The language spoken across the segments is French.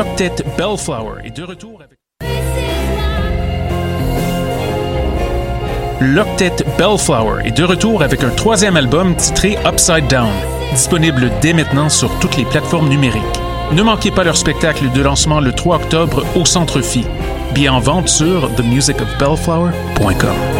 L'octet Bellflower est de retour avec... Un troisième album titré Upside Down, disponible dès maintenant sur toutes les plateformes numériques. Ne manquez pas leur spectacle de lancement le 3 octobre au Centre Phi. Bien en vente sur themusicofbellflower.com.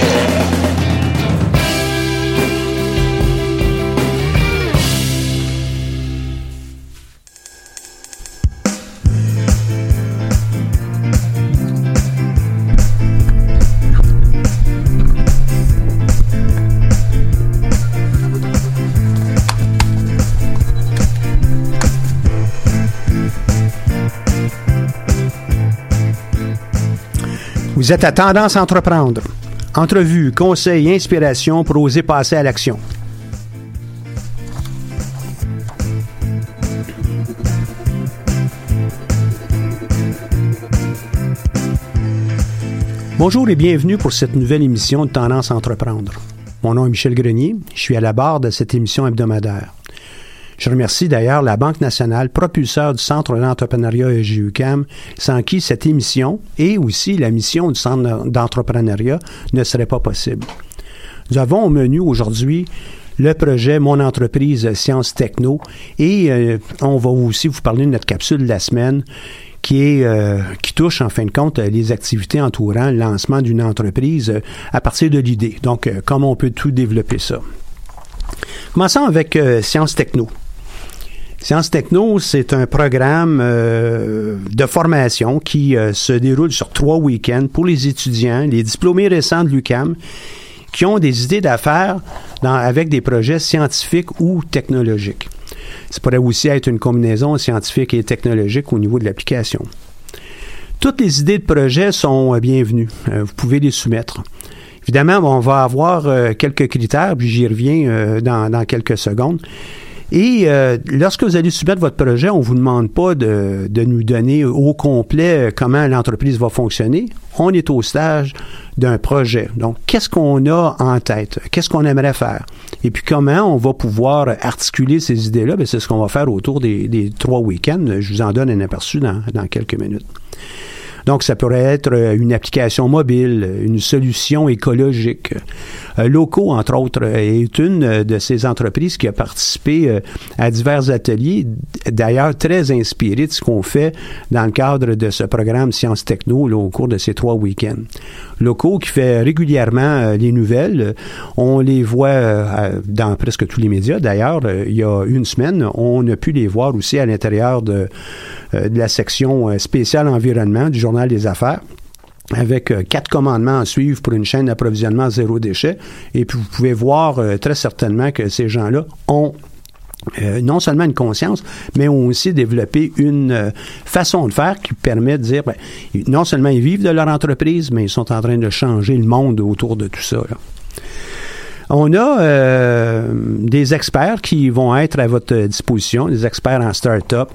Vous êtes à Tendance Entreprendre. Entrevue, conseils, inspiration pour oser passer à l'action. Bonjour et bienvenue pour cette nouvelle émission de Tendance Entreprendre. Mon nom est Michel Grenier, je suis à la barre de cette émission hebdomadaire. Je remercie d'ailleurs la Banque nationale, propulseur du Centre d'entrepreneuriat EGUCAM, sans qui cette émission et aussi la mission du Centre d'entrepreneuriat ne serait pas possible. Nous avons au menu aujourd'hui le projet Mon entreprise Sciences Techno et euh, on va aussi vous parler de notre capsule de la semaine euh, qui touche en fin de compte les activités entourant le lancement d'une entreprise euh, à partir de l'idée. Donc comment on peut tout développer ça? Commençons avec Sciences Techno. Sciences Techno, c'est un programme euh, de formation qui euh, se déroule sur trois week-ends pour les étudiants, les diplômés récents de l'UCAM, qui ont des idées d'affaires avec des projets scientifiques ou technologiques. Ça pourrait aussi être une combinaison scientifique et technologique au niveau de l'application. Toutes les idées de projet sont euh, bienvenues. Euh, vous pouvez les soumettre. Évidemment, on va avoir quelques critères, puis j'y reviens dans, dans quelques secondes. Et euh, lorsque vous allez soumettre votre projet, on ne vous demande pas de, de nous donner au complet euh, comment l'entreprise va fonctionner. On est au stage d'un projet. Donc, qu'est-ce qu'on a en tête? Qu'est-ce qu'on aimerait faire? Et puis, comment on va pouvoir articuler ces idées-là? C'est ce qu'on va faire autour des, des trois week-ends. Je vous en donne un aperçu dans, dans quelques minutes. Donc, ça pourrait être une application mobile, une solution écologique. Loco, entre autres, est une de ces entreprises qui a participé à divers ateliers, d'ailleurs très inspiré de ce qu'on fait dans le cadre de ce programme Sciences Techno au cours de ces trois week-ends. Loco qui fait régulièrement les nouvelles, on les voit dans presque tous les médias. D'ailleurs, il y a une semaine, on a pu les voir aussi à l'intérieur de, euh, de la section euh, spéciale environnement du Journal des Affaires avec euh, quatre commandements à suivre pour une chaîne d'approvisionnement zéro déchet. Et puis vous pouvez voir très certainement que ces gens-là ont non seulement une conscience, mais ont aussi développé une façon de faire qui permet de dire, ben, non seulement ils vivent de leur entreprise, mais ils sont en train de changer le monde autour de tout ça. On a des experts qui vont être à votre disposition, des experts en start-up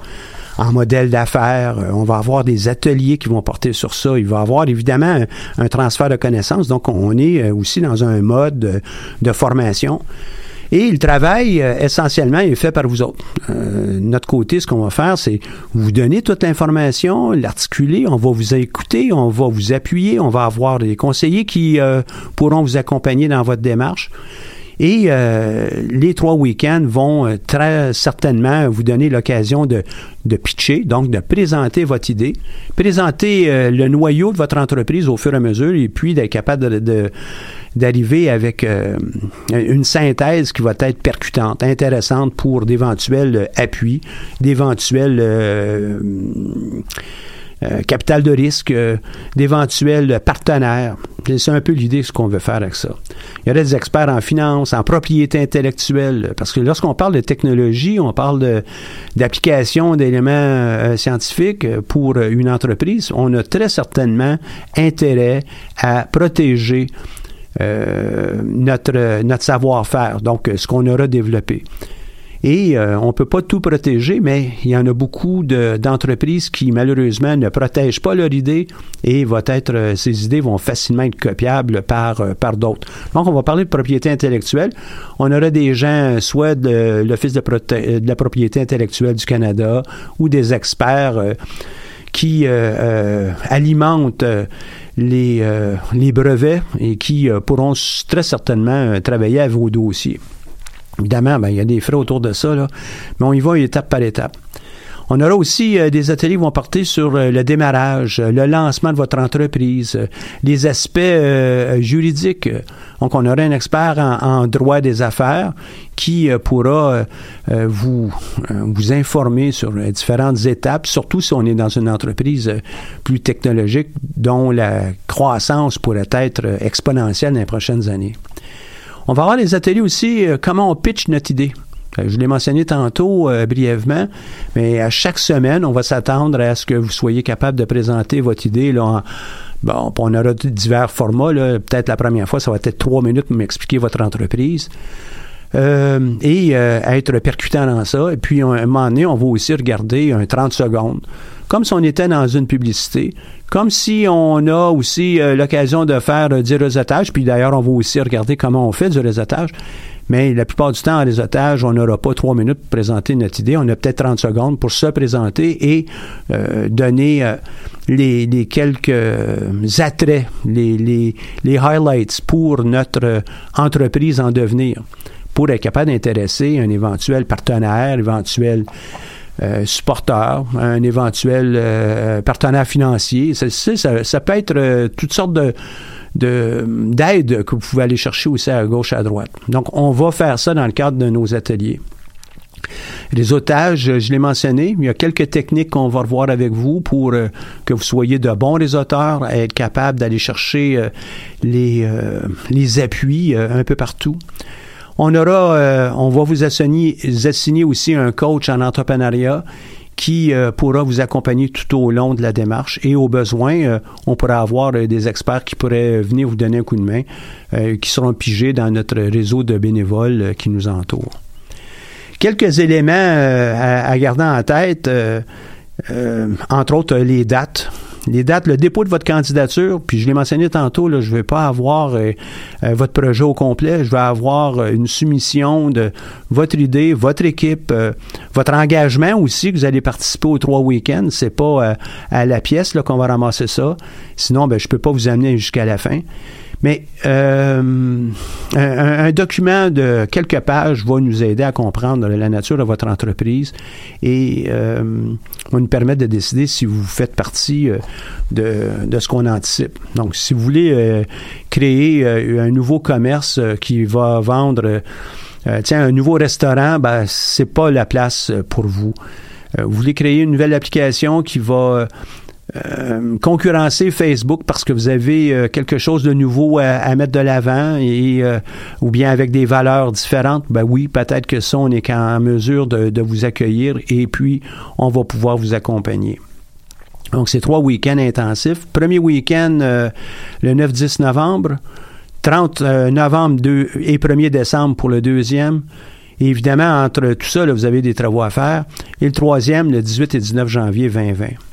en modèle d'affaires. Euh, on va avoir des ateliers qui vont porter sur ça. Il va y avoir évidemment un, transfert de connaissances. Donc, on est euh, aussi dans un mode de, formation. Et le travail, euh, essentiellement, est fait par vous autres. notre côté, ce qu'on va faire, c'est vous donner toute l'information, l'articuler, on va vous écouter, on va vous appuyer, on va avoir des conseillers qui pourront vous accompagner dans votre démarche. Et euh, les trois week-ends vont euh, très certainement vous donner l'occasion de, de pitcher, donc de présenter votre idée, présenter euh, le noyau de votre entreprise au fur et à mesure, et puis d'être capable de, d'arriver avec une synthèse qui va être percutante, intéressante pour d'éventuels appuis, d'éventuels euh, capital de risque, euh, d'éventuels partenaires. C'est un peu l'idée ce qu'on veut faire avec ça. Il y aurait des experts en finance, en propriété intellectuelle, parce que lorsqu'on parle de technologie, on parle d'application d'éléments euh, scientifiques pour une entreprise. On a très certainement intérêt à protéger notre, notre savoir-faire, donc ce qu'on aura développé. Et euh, on ne peut pas tout protéger, mais il y en a beaucoup d'entreprises qui, malheureusement, ne protègent pas leur idée et va être, euh, ces idées vont facilement être copiables par, euh, par d'autres. Donc, on va parler de propriété intellectuelle. On aura des gens, soit de l'Office de, de, la propriété intellectuelle du Canada ou des experts qui alimentent les, les brevets et qui pourront très certainement travailler à vos dossiers. Évidemment, ben, il y a des frais autour de ça, là, mais on y va étape par étape. On aura aussi euh, des ateliers qui vont porter sur euh, le démarrage, euh, le lancement de votre entreprise, les aspects juridiques. Donc, on aura un expert en, droit des affaires qui pourra vous, vous informer sur différentes étapes, surtout si on est dans une entreprise plus technologique dont la croissance pourrait être exponentielle dans les prochaines années. On va avoir des ateliers aussi, euh, comment on pitch notre idée. Euh, je l'ai mentionné tantôt euh, brièvement, mais à chaque semaine, on va s'attendre à ce que vous soyez capable de présenter votre idée. Là, bon, on aura divers formats. Peut-être la première fois, ça va être trois minutes pour m'expliquer votre entreprise. Et être percutant dans ça. Et puis, à un moment donné, on va aussi regarder un 30 secondes, comme si on était dans une publicité. Comme si on a aussi euh, l'occasion de faire euh, du réseautage, puis d'ailleurs, on va aussi regarder comment on fait du réseautage. Mais la plupart du temps, en réseautage, on n'aura pas trois minutes pour présenter notre idée. On a peut-être 30 secondes pour se présenter et euh, donner les, quelques attraits, les, les, les highlights pour notre entreprise en devenir, pour être capable d'intéresser un éventuel partenaire, éventuel euh, supporter, un éventuel euh, partenaire financier. Ça, ça, peut être euh, toutes sortes de d'aide que vous pouvez aller chercher aussi à gauche, à droite. Donc, on va faire ça dans le cadre de nos ateliers. Les otages, je l'ai mentionné, il y a quelques techniques qu'on va revoir avec vous pour que vous soyez de bons réseauteurs, être capable d'aller chercher les, les appuis un peu partout. On aura, euh, on va vous assigner, aussi un coach en entrepreneuriat qui euh, pourra vous accompagner tout au long de la démarche. Et au besoin, euh, on pourra avoir des experts qui pourraient venir vous donner un coup de main, qui seront pigés dans notre réseau de bénévoles qui nous entoure. Quelques éléments à, garder en tête, entre autres les dates. Les dates, le dépôt de votre candidature, puis je l'ai mentionné tantôt, là, je ne vais pas avoir euh, euh, votre projet au complet, je vais avoir une soumission de votre idée, votre équipe, votre engagement aussi, que vous allez participer aux trois week-ends. C'est pas à la pièce qu'on va ramasser ça. Sinon, ben, je peux pas vous amener jusqu'à la fin. Mais euh, un, document de quelques pages va nous aider à comprendre la nature de votre entreprise et euh, va nous permettre de décider si vous faites partie euh, de, ce qu'on anticipe. Donc, si vous voulez créer un nouveau commerce qui va vendre, tiens, un nouveau restaurant, ben, c'est pas la place pour vous. vous voulez créer une nouvelle application qui va euh, concurrencer Facebook parce que vous avez euh, quelque chose de nouveau à, mettre de l'avant et euh, ou bien avec des valeurs différentes, ben oui, peut-être que ça, on est en mesure de, vous accueillir et puis on va pouvoir vous accompagner. Donc, c'est trois week-ends intensifs. Premier week-end, le 9-10 novembre, 30 novembre 2 et 1er décembre pour le deuxième. évidemment, entre tout ça, vous avez des travaux à faire. Et le troisième, le 18 et 19 janvier 2020.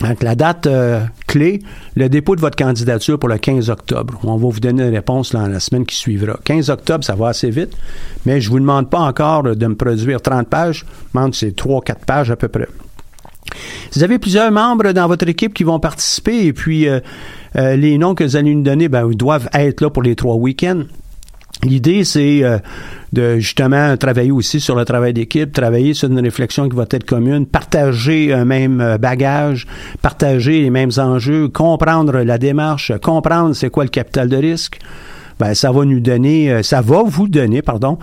Donc, la date euh, clé, le dépôt de votre candidature pour le 15 octobre. On va vous donner une réponse dans la semaine qui suivra. 15 octobre, ça va assez vite, mais je ne vous demande pas encore de me produire 30 pages. Je demande c'est 3-4 pages à peu près. Vous avez plusieurs membres dans votre équipe qui vont participer et puis euh, euh, les noms que vous allez nous donner, ben, ils doivent être là pour les trois week-ends. L'idée, c'est euh, de justement travailler aussi sur le travail d'équipe, travailler sur une réflexion qui va être commune, partager un même euh, bagage, partager les mêmes enjeux, comprendre la démarche, comprendre c'est quoi le capital de risque, ben, ça va nous donner, euh, ça va vous donner, pardon,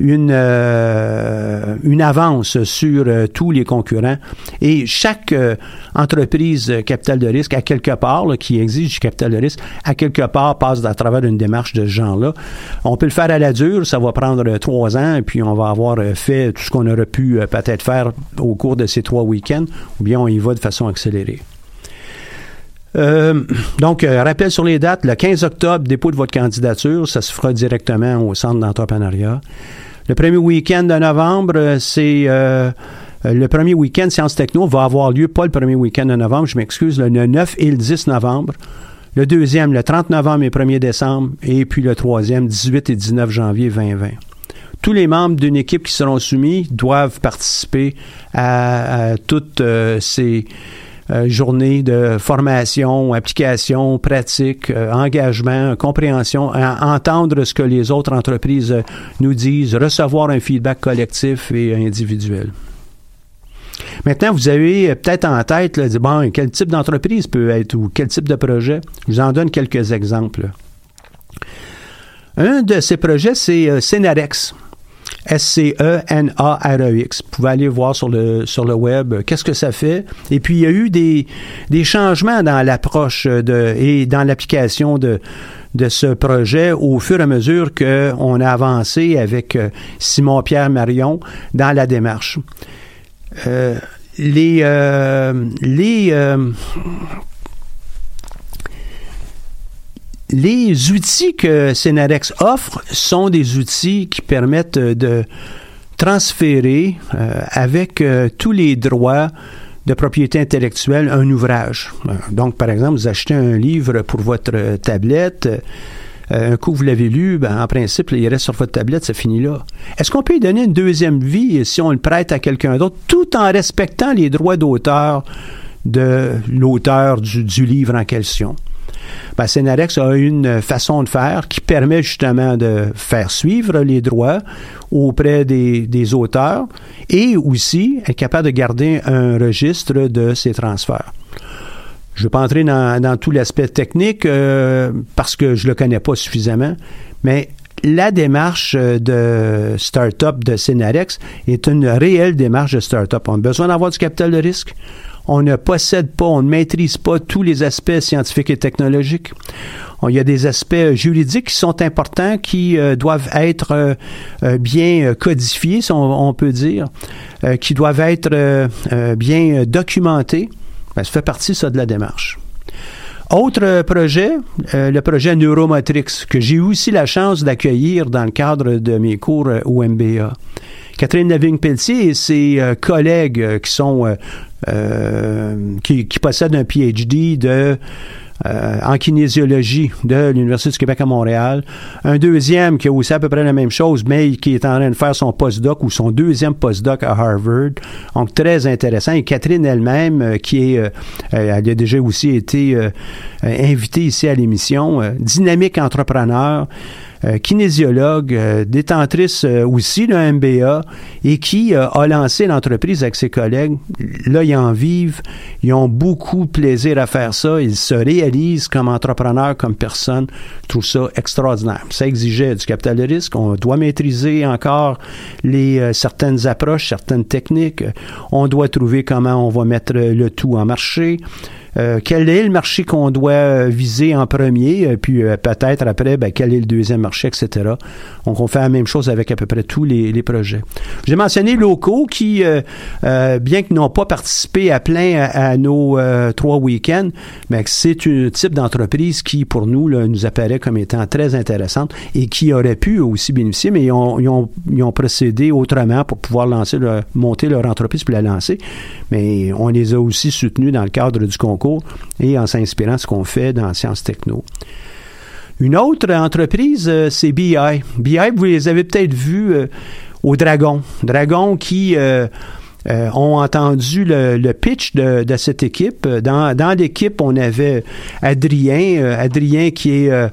une, euh, une avance sur euh, tous les concurrents. Et chaque entreprise capital de risque, à quelque part, qui exige du capital de risque, à quelque part passe à travers une démarche de ce genre-là. On peut le faire à la dure, ça va prendre trois ans, et puis on va avoir fait tout ce qu'on aurait pu peut-être faire au cours de ces trois week-ends, ou bien on y va de façon accélérée. Euh, donc, euh, rappel sur les dates, le 15 octobre, dépôt de votre candidature, ça se fera directement au centre d'entrepreneuriat. Le premier week-end de novembre, euh, c'est le premier week-end Sciences Techno va avoir lieu, pas le premier week-end de novembre, je m'excuse, le 9 et le 10 novembre. Le deuxième, le 30 novembre et 1er décembre. Et puis le troisième, 18 et 19 janvier 2020 tous les membres d'une équipe qui seront soumis doivent participer à, toutes ces euh, journée de formation, application, pratique, euh, engagement, compréhension, entendre ce que les autres entreprises euh, nous disent, recevoir un feedback collectif et individuel. Maintenant, vous avez peut-être en tête, là, bon, quel type d'entreprise peut être ou quel type de projet? Je vous en donne quelques exemples. Un de ces projets, c'est Cenarex. S-C-E-N-A-R-E-X. Vous pouvez aller voir sur le, web euh, qu'est-ce que ça fait. Et puis, il y a eu des, changements dans l'approche et dans l'application de, ce projet au fur et à mesure qu'on a avancé avec euh, Simon-Pierre Marion dans la démarche. Euh, les les outils que Cenarex offre sont des outils qui permettent de transférer euh, avec euh, tous les droits de propriété intellectuelle un ouvrage. Euh, donc, par exemple, vous achetez un livre pour votre tablette. un coup, vous l'avez lu, ben, en principe, il reste sur votre tablette, ça finit là. Est-ce qu'on peut lui donner une deuxième vie si on le prête à quelqu'un d'autre, tout en respectant les droits d'auteur de l'auteur du livre en question? Ben, Cenarex a une façon de faire qui permet justement de faire suivre les droits auprès des, auteurs et aussi être capable de garder un registre de ces transferts. Je ne vais pas entrer dans, tout l'aspect technique euh, parce que je ne le connais pas suffisamment, mais la démarche de start-up de Cenarex est une réelle démarche de start-up. On a besoin d'avoir du capital de risque on ne possède pas, on ne maîtrise pas tous les aspects scientifiques et technologiques. Il y a des aspects juridiques qui sont importants, qui euh, doivent être euh, euh, bien codifiés, si on, peut dire, qui doivent être bien documentés. Ben, ça fait partie, ça, de la démarche. Autre projet, le projet Neuromotrix, que j'ai eu aussi la chance d'accueillir dans le cadre de mes cours au MBA Catherine Lavigne-Pelletier et ses collègues qui sont qui, qui, possèdent un PhD de euh, en kinésiologie de l'Université du Québec à Montréal. Un deuxième qui a aussi à peu près la même chose, mais qui est en train de faire son postdoc ou son deuxième postdoc à Harvard. Donc, très intéressant. Et Catherine elle-même, euh, qui est, euh, elle a déjà aussi été invitée ici à l'émission, dynamique entrepreneur. Euh, kinésiologue, euh, détentrice euh, aussi d'un MBA et qui a lancé l'entreprise avec ses collègues. Là, ils en vivent, ils ont beaucoup de plaisir à faire ça, ils se réalisent comme entrepreneurs, comme personne. Je trouve ça extraordinaire. Ça exigeait du capital de risque. On doit maîtriser encore les certaines approches, certaines techniques. On doit trouver comment on va mettre le tout en marché. Euh, quel est le marché qu'on doit euh, viser en premier, euh, puis peut-être après, ben, quel est le deuxième marché, etc. Donc, on fait la même chose avec à peu près tous les, projets. J'ai mentionné locaux qui, bien qu'ils n'ont pas participé à plein à, nos trois week-ends, mais c'est un type d'entreprise qui, pour nous, nous apparaît comme étant très intéressante et qui aurait pu aussi bénéficier, mais ils ont procédé autrement pour pouvoir lancer leur, monter leur entreprise puis la lancer. Mais on les a aussi soutenus dans le cadre du concours et en s'inspirant de ce qu'on fait dans Sciences Techno. Une autre entreprise, euh, c'est BI. BI, vous les avez peut-être vus euh, au Dragon. Dragon qui euh, ont entendu le, pitch de, cette équipe. Dans, l'équipe, on avait Adrien, Adrien qui est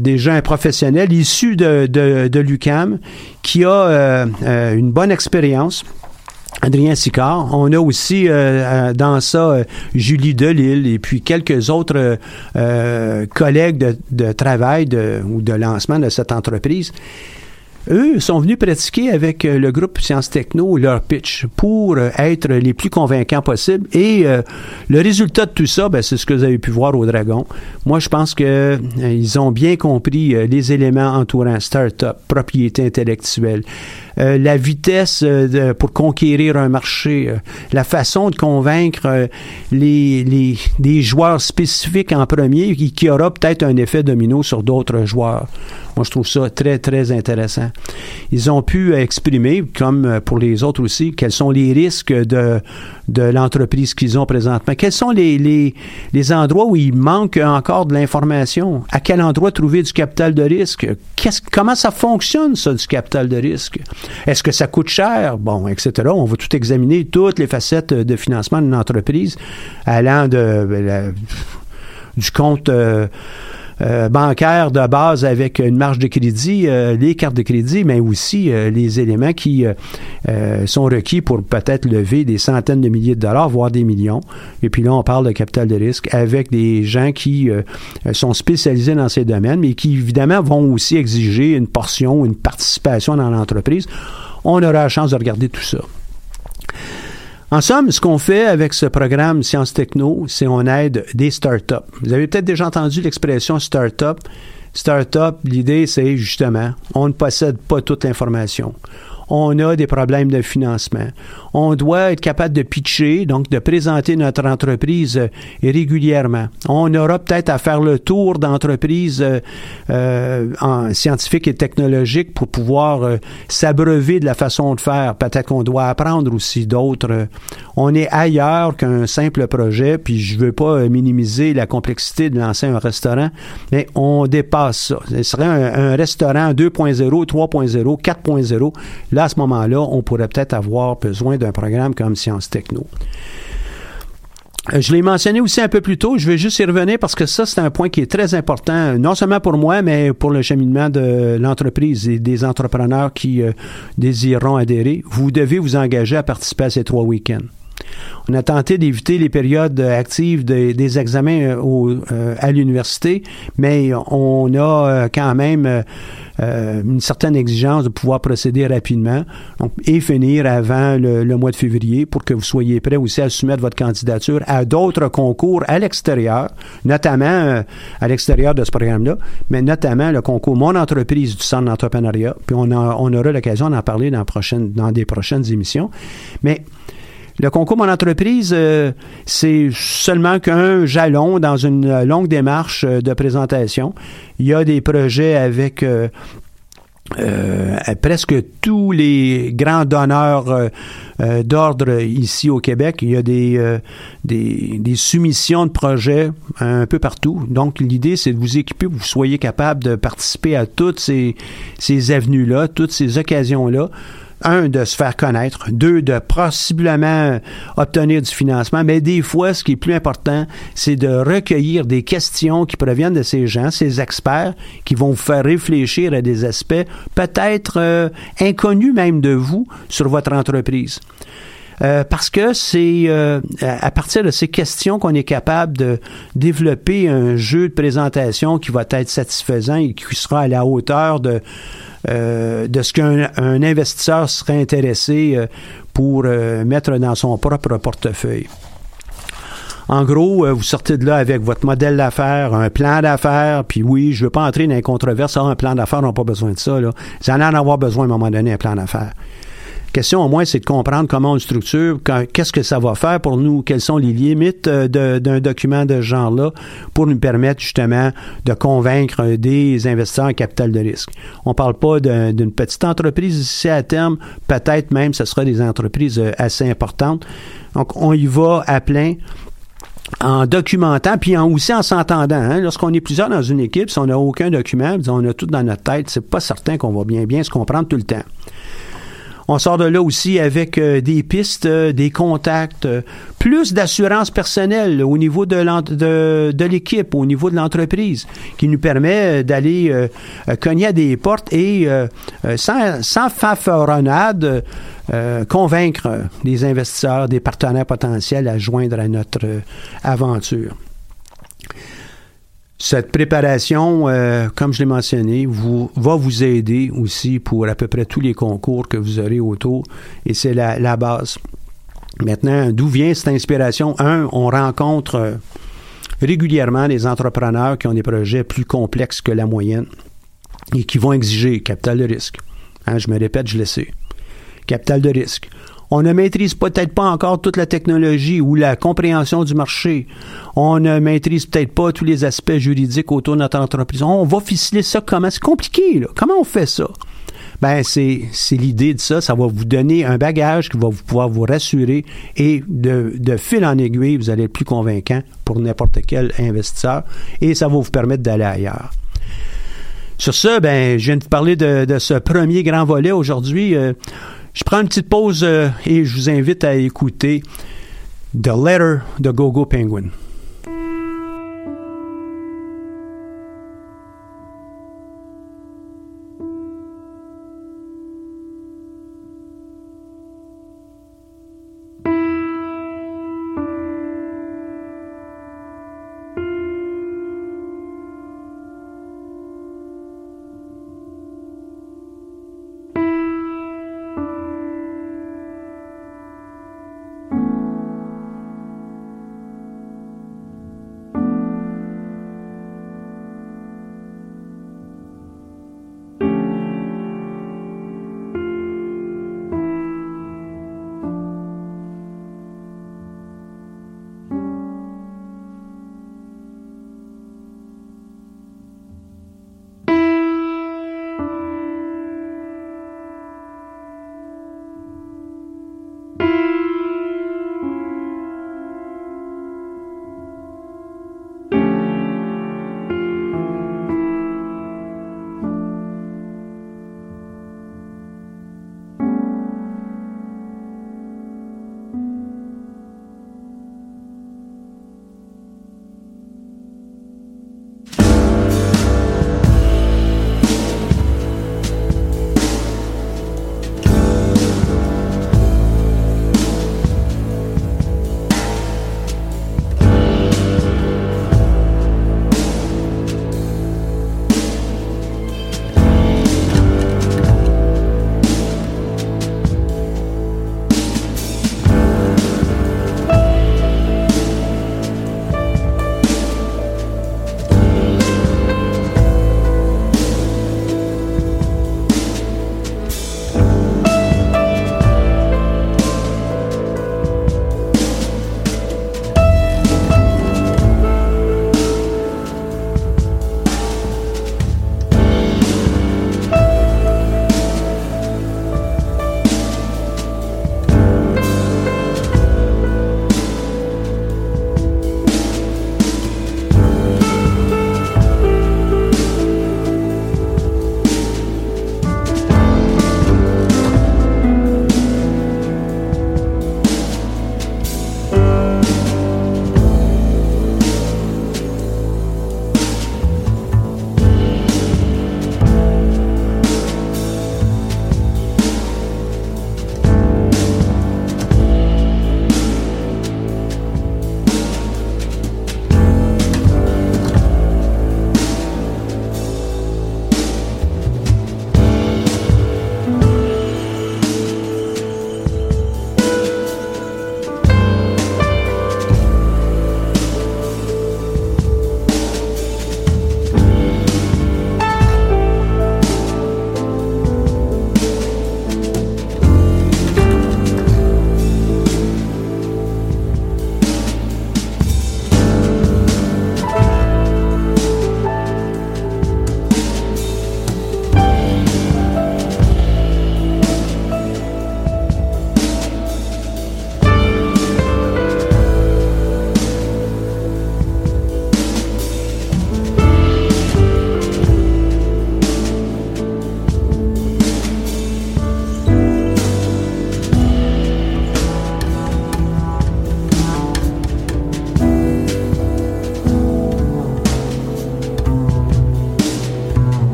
déjà un professionnel issu de, de l'UCAM, qui a une bonne expérience Adrien Sicard. On a aussi euh, euh, dans ça euh, Julie Delille et puis quelques autres collègues de, travail ou de lancement de cette entreprise. Eux sont venus pratiquer avec le groupe Sciences Techno leur pitch pour être les plus convaincants possibles. Et le résultat de tout ça, ben, c'est ce que vous avez pu voir au Dragon. Moi, je pense que ils ont bien compris les éléments entourant start-up, propriété intellectuelle, euh, la vitesse euh, pour conquérir un marché, euh, la façon de convaincre les, les, des joueurs spécifiques en premier qui, qui aura peut-être un effet domino sur d'autres joueurs. Moi, je trouve ça très, très intéressant. Ils ont pu exprimer, comme pour les autres aussi, quels sont les risques de, de l'entreprise qu'ils ont présentement. Quels sont les, les, les endroits où il manque encore de l'information? À quel endroit trouver du capital de risque? comment ça fonctionne, ça, du capital de risque? Est-ce que ça coûte cher? Bon, etc. On va tout examiner, toutes les facettes de financement d'une entreprise, allant de, ben, du compte euh, euh, bancaire de base avec une marge de crédit, euh, les cartes de crédit, mais aussi les éléments qui sont requis pour peut-être lever des centaines de milliers de dollars, voire des millions. Et puis là, on parle de capital de risque avec des gens qui sont spécialisés dans ces domaines, mais qui évidemment vont aussi exiger une portion, une participation dans l'entreprise. On aura la chance de regarder tout ça. En somme, ce qu'on fait avec ce programme Sciences Techno, c'est on aide des startups. Vous avez peut-être déjà entendu l'expression startup. Startup, l'idée, c'est justement, on ne possède pas toute l'information on a des problèmes de financement. On doit être capable de pitcher, donc de présenter notre entreprise euh, régulièrement. On aura peut-être à faire le tour d'entreprises euh, euh, en scientifiques et technologiques pour pouvoir s'abreuver de la façon de faire. Peut-être qu'on doit apprendre aussi d'autres. On est ailleurs qu'un simple projet, puis je veux pas minimiser la complexité de lancer un restaurant, mais on dépasse ça. Ce serait un, un restaurant 2.0, 3.0, 4.0. Là, à ce moment-là, on pourrait peut-être avoir besoin d'un programme comme Sciences Techno. Euh, je l'ai mentionné aussi un peu plus tôt, je vais juste y revenir parce que ça, c'est un point qui est très important, non seulement pour moi, mais pour le cheminement de l'entreprise et des entrepreneurs qui euh, désireront adhérer. Vous devez vous engager à participer à ces trois week-ends. On a tenté d'éviter les périodes actives des examens euh, à l'université, mais on a quand même euh, une certaine exigence de pouvoir procéder rapidement et finir avant le, mois de février pour que vous soyez prêts aussi à soumettre votre candidature à d'autres concours à l'extérieur, notamment euh, à l'extérieur de ce programme-là, mais notamment le concours Mon entreprise du Centre d'entrepreneuriat. Puis on, aura l'occasion d'en parler dans, dans des prochaines émissions. Mais le concours Mon entreprise, euh, c'est seulement qu'un jalon dans une longue démarche euh, de présentation. Il y a des projets avec euh, presque tous les grands donneurs d'ordre ici au Québec. Il y a des, des, soumissions de projets un peu partout. Donc, l'idée, c'est de vous équiper, vous soyez capable de participer à toutes ces, ces avenues-là, toutes ces occasions-là un, de se faire connaître, deux, de possiblement obtenir du financement, mais des fois, ce qui est plus important, c'est de recueillir des questions qui proviennent de ces gens, ces experts, qui vont vous faire réfléchir à des aspects peut-être euh, inconnus même de vous sur votre entreprise. Euh, parce que c'est euh, à partir de ces questions qu'on est capable de développer un jeu de présentation qui va être satisfaisant et qui sera à la hauteur de euh, de ce qu'un investisseur serait intéressé pour mettre dans son propre portefeuille. En gros, vous sortez de là avec votre modèle d'affaires, un plan d'affaires, puis oui, je ne veux pas entrer dans les controverses. Ah, un plan d'affaires, on n'a pas besoin de ça. Là. Vous allez en avoir besoin à un moment donné, un plan d'affaires question au moins, c'est de comprendre comment on structure, qu'est-ce que ça va faire pour nous, quelles sont les limites euh, d'un document de ce genre-là pour nous permettre justement de convaincre des investisseurs en capital de risque. On ne parle pas d'une petite entreprise ici à terme, peut-être même ce sera des entreprises euh, assez importantes. Donc, on y va à plein en documentant, puis en, aussi en s'entendant. Hein. Lorsqu'on est plusieurs dans une équipe, si on n'a aucun document, on a tout dans notre tête, c'est pas certain qu'on va bien bien se comprendre tout le temps. On sort de là aussi avec euh, des pistes, euh, des contacts, euh, plus d'assurance personnelle au niveau de, l'équipe, au niveau de l'entreprise, qui nous permet d'aller cogner à des portes et sans, sans convaincre des investisseurs, des partenaires potentiels à joindre à notre aventure. Cette préparation, euh, comme je l'ai mentionné, vous, va vous aider aussi pour à peu près tous les concours que vous aurez autour et c'est la, base. Maintenant, d'où vient cette inspiration? Un, on rencontre euh, régulièrement des entrepreneurs qui ont des projets plus complexes que la moyenne et qui vont exiger capital de risque. Hein, je me répète, je le sais. Capital de risque. On ne maîtrise peut-être pas encore toute la technologie ou la compréhension du marché. On ne maîtrise peut-être pas tous les aspects juridiques autour de notre entreprise. On va ficeler ça comment? C'est compliqué, là. Comment on fait ça? Ben, c'est, l'idée de ça. Ça va vous donner un bagage qui va vous pouvoir vous rassurer et de, fil en aiguille, vous allez être plus convaincant pour n'importe quel investisseur et ça va vous permettre d'aller ailleurs. Sur ce, ben, je viens de vous parler de, de ce premier grand volet aujourd'hui. Euh, je prends une petite pause euh, et je vous invite à écouter The Letter de Gogo Penguin.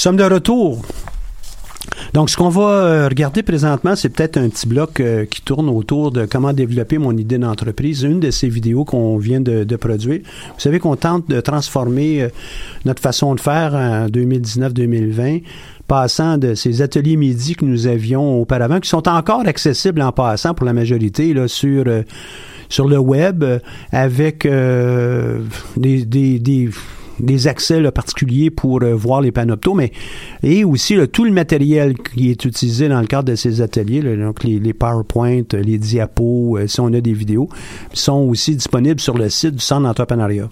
Sommes de retour. Donc, ce qu'on va euh, regarder présentement, c'est peut-être un petit bloc euh, qui tourne autour de comment développer mon idée d'entreprise. Une de ces vidéos qu'on vient de, produire. Vous savez qu'on tente de transformer euh, notre façon de faire en 2019-2020 passant de ces ateliers midi que nous avions auparavant, qui sont encore accessibles en passant pour la majorité là, sur, sur le web, avec des, des des accès particuliers pour euh, voir les panoptos, mais et aussi tout le matériel qui est utilisé dans le cadre de ces ateliers, donc les, les, PowerPoint, les diapos, euh, si on a des vidéos, sont aussi disponibles sur le site du Centre d'entrepreneuriat.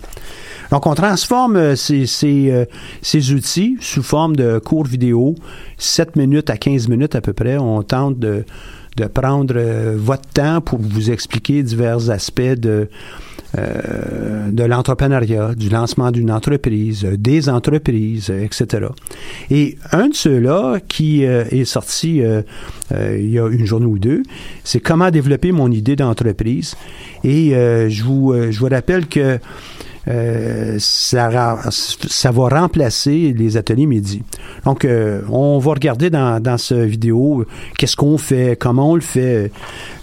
Donc, on transforme euh, ces, ces, ces, outils sous forme de cours vidéo, 7 minutes à 15 minutes à peu près. On tente de, de prendre votre temps pour vous expliquer divers aspects de euh, de l'entrepreneuriat, du lancement d'une entreprise, euh, des entreprises, euh, etc. Et un de ceux-là qui est sorti il y a une journée ou deux, c'est comment développer mon idée d'entreprise. Et je, vous, je vous rappelle que euh, ça, va remplacer les ateliers midi. Donc, euh, on va regarder dans, dans cette vidéo qu'est-ce qu'on fait, comment on le fait,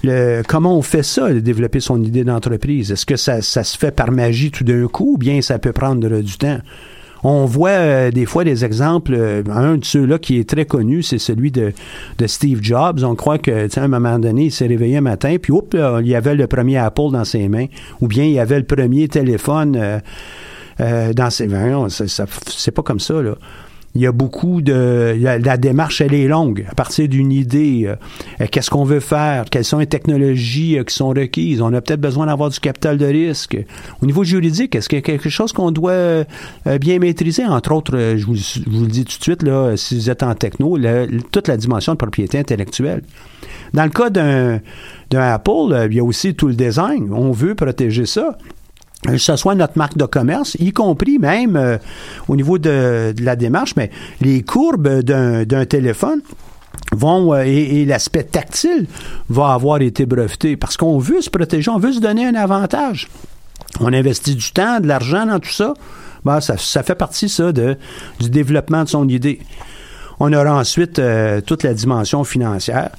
le, comment on fait ça, développer son idée d'entreprise. Est-ce que ça, ça se fait par magie tout d'un coup ou bien ça peut prendre du temps? On voit euh, des fois des exemples. Euh, un de ceux-là qui est très connu, c'est celui de, Steve Jobs. On croit que, à un moment donné, il s'est réveillé un matin, puis oups, il y avait le premier Apple dans ses mains, ou bien il y avait le premier téléphone euh, dans ses mains. C'est pas comme ça, là. Il y a beaucoup de... La, démarche, elle est longue. À partir d'une idée, euh, qu'est-ce qu'on veut faire? Quelles sont les technologies euh, qui sont requises? On a peut-être besoin d'avoir du capital de risque. Au niveau juridique, est-ce qu'il y a quelque chose qu'on doit euh, bien maîtriser? Entre autres, je vous, le dis tout de suite, là, si vous êtes en techno, toute la dimension de propriété intellectuelle. Dans le cas d'un Apple, il y a aussi tout le design. On veut protéger ça que ce soit notre marque de commerce, y compris même euh, au niveau de, la démarche, mais les courbes d'un téléphone vont euh, et, l'aspect tactile va avoir été breveté parce qu'on veut se protéger, on veut se donner un avantage. On investit du temps, de l'argent dans tout ça. Ben, ça, fait partie, ça, de, du développement de son idée. On aura ensuite euh, toute la dimension financière.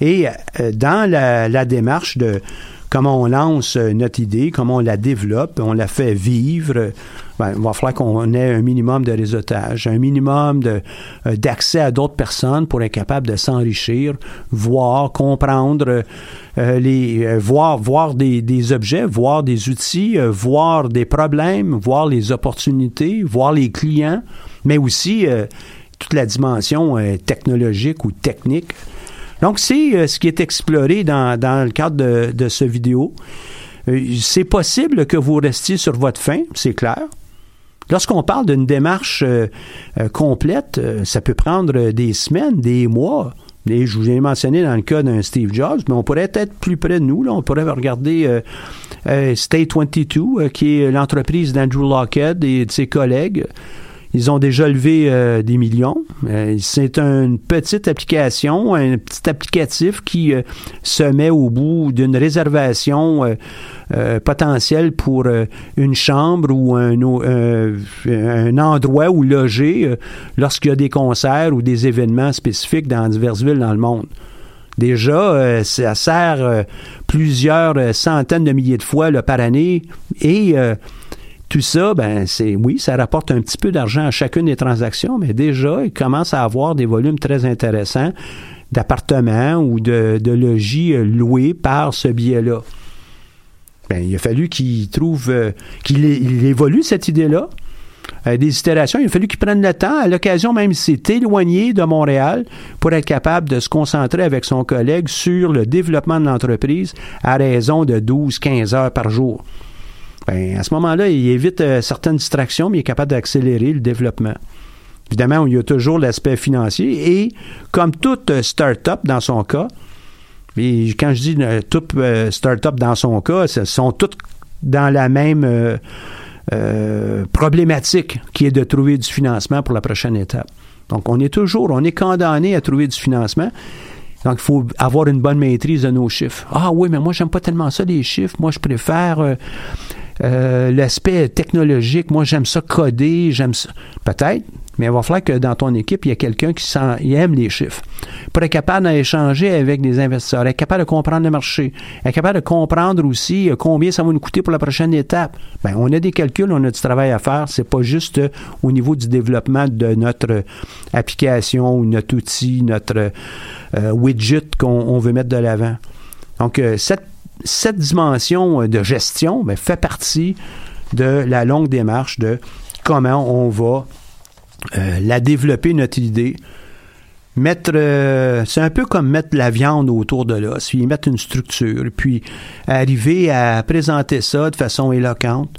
Et dans la démarche de, comment on lance euh, notre idée, comment on la développe, on la fait vivre. Ben, il va falloir qu'on ait un minimum de réseautage, un minimum euh, d'accès à d'autres personnes pour être capable de s'enrichir, voir, comprendre, euh, les, voir, voir des, des, objets, voir des outils, voir des problèmes, voir les opportunités, voir les clients, mais aussi toute la dimension technologique ou technique donc, c'est euh, ce qui est exploré dans, le cadre de, de ce vidéo. Euh, c'est possible que vous restiez sur votre fin, c'est clair. Lorsqu'on parle d'une démarche euh, complète, ça peut prendre des semaines, des mois. Et je vous ai mentionné dans le cas d'un Steve Jobs, mais on pourrait être plus près de nous. Là. On pourrait regarder State 22, qui est l'entreprise d'Andrew Lockhead et de ses collègues. Ils ont déjà levé euh, des millions. Euh, c'est une petite application, un petit applicatif qui euh, se met au bout d'une réservation potentielle pour une chambre ou un, un endroit où loger lorsqu'il y a des concerts ou des événements spécifiques dans diverses villes dans le monde. Déjà, ça sert plusieurs centaines de milliers de fois par année et tout ça, ben c'est oui, ça rapporte un petit peu d'argent à chacune des transactions, mais déjà, il commence à avoir des volumes très intéressants d'appartements ou de, logis euh, loués par ce biais-là. Ben, il a fallu qu'il trouve, euh, qu'il évolue cette idée-là. Euh, des itérations, il a fallu qu'il prenne le temps. À l'occasion, même, il s'est éloigné de Montréal pour être capable de se concentrer avec son collègue sur le développement de l'entreprise à raison de 12-15 heures par jour. Ben, à ce moment-là, il évite euh, certaines distractions, mais il est capable d'accélérer le développement. Évidemment, il y a toujours l'aspect financier et comme toute euh, start-up dans son cas, quand je dis euh, toute start-up dans son cas, ce sont toutes dans la même problématique qui est de trouver du financement pour la prochaine étape. Donc, on est toujours, on est condamné à trouver du financement. Donc, il faut avoir une bonne maîtrise de nos chiffres. Ah oui, mais moi, j'aime pas tellement ça, les chiffres. Moi, je préfère euh, l'aspect technologique, moi j'aime ça coder, j'aime ça. Peut-être, mais il va falloir que dans ton équipe, il y ait quelqu'un qui aime les chiffres. Pour être capable d'échanger avec des investisseurs, être capable de comprendre le marché, être capable de comprendre aussi euh, combien ça va nous coûter pour la prochaine étape. Ben, on a des calculs, on a du travail à faire. C'est pas juste euh, au niveau du développement de notre application ou notre outil, notre widget qu'on veut mettre de l'avant. Donc, cette cette dimension euh, de gestion fait partie de la longue démarche de comment on va euh, la développer, notre idée. Mettre, euh, c'est un peu comme mettre la viande autour de l'os, mettre une structure, puis arriver à présenter ça de façon éloquente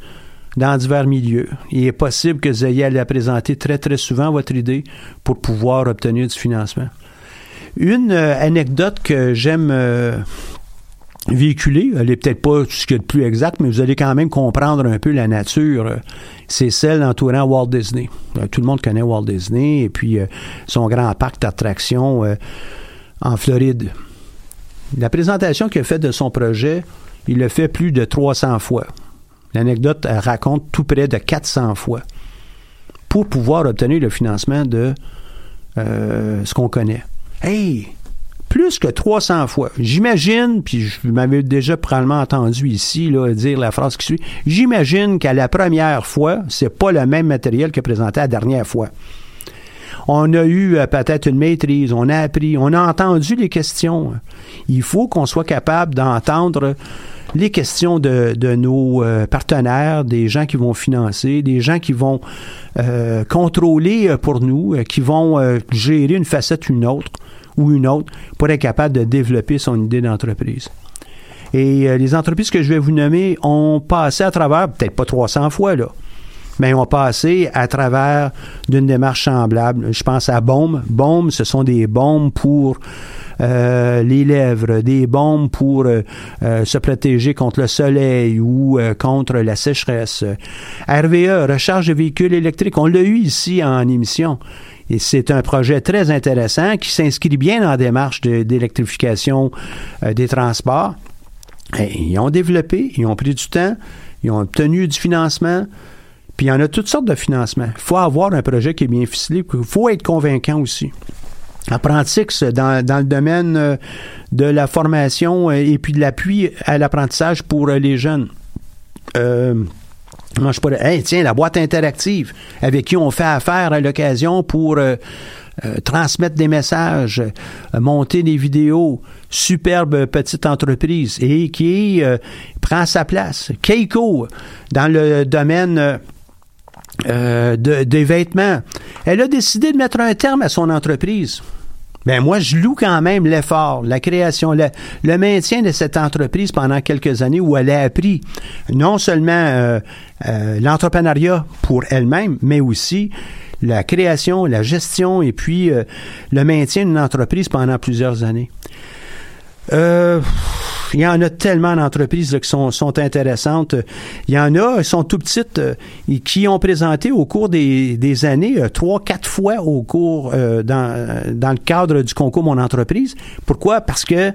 dans divers milieux. Il est possible que vous ayez à la présenter très, très souvent, votre idée, pour pouvoir obtenir du financement. Une anecdote que j'aime véhiculée. Elle est peut-être pas ce qu'il y a de plus exact, mais vous allez quand même comprendre un peu la nature. C'est celle entourant Walt Disney. Euh, tout le monde connaît Walt Disney et puis euh, son grand parc d'attractions euh, en Floride. La présentation qu'il a faite de son projet, il l'a fait plus de 300 fois. L'anecdote raconte tout près de 400 fois pour pouvoir obtenir le financement de ce qu'on connaît. Hey, plus que 300 fois. J'imagine, puis je m'avais déjà probablement entendu ici là, dire la phrase qui suit, j'imagine qu'à la première fois, c'est pas le même matériel que présenté la dernière fois. On a eu euh, peut-être une maîtrise, on a appris, on a entendu les questions. Il faut qu'on soit capable d'entendre les questions de, nos euh, partenaires, des gens qui vont financer, des gens qui vont euh, contrôler pour nous, qui vont gérer une facette ou une autre ou une autre pour être capable de développer son idée d'entreprise. Et euh, les entreprises que je vais vous nommer ont passé à travers, peut-être pas 300 fois, là, mais ont passé à travers d'une démarche semblable. Je pense à Baume. Baume, ce sont des bombes pour euh, les lèvres, des bombes pour euh, se protéger contre le soleil ou contre la sécheresse. RVE, recharge de véhicules électriques. On l'a eu ici en émission. Et c'est un projet très intéressant qui s'inscrit bien dans la démarche d'électrification euh, des transports. ils ont développé, ils ont pris du temps, ils ont obtenu du financement. Puis il y en a toutes sortes de financements. Il faut avoir un projet qui est bien ficelé. Il faut être convaincant aussi. Apprentix, dans, le domaine euh, de la formation euh, et puis de l'appui à l'apprentissage pour les jeunes. Moi, je tiens, la boîte interactive avec qui on fait affaire à l'occasion pour euh, euh, transmettre des messages, euh, monter des vidéos, superbe petite entreprise et qui prend sa place. Keiko, dans le domaine des vêtements, elle a décidé de mettre un terme à son entreprise. Ben moi, je loue quand même l'effort, la création, le, maintien de cette entreprise pendant quelques années où elle a appris non seulement euh, euh, l'entrepreneuriat pour elle-même, mais aussi la création, la gestion et puis euh, le maintien d'une entreprise pendant plusieurs années. Euh, il y en a tellement d'entreprises qui sont, sont, intéressantes. Il y en a, qui sont tout petites, euh, qui ont présenté au cours des, des années, euh, trois, quatre fois au cours, euh, dans, dans le cadre du concours Mon entreprise. Pourquoi? Parce que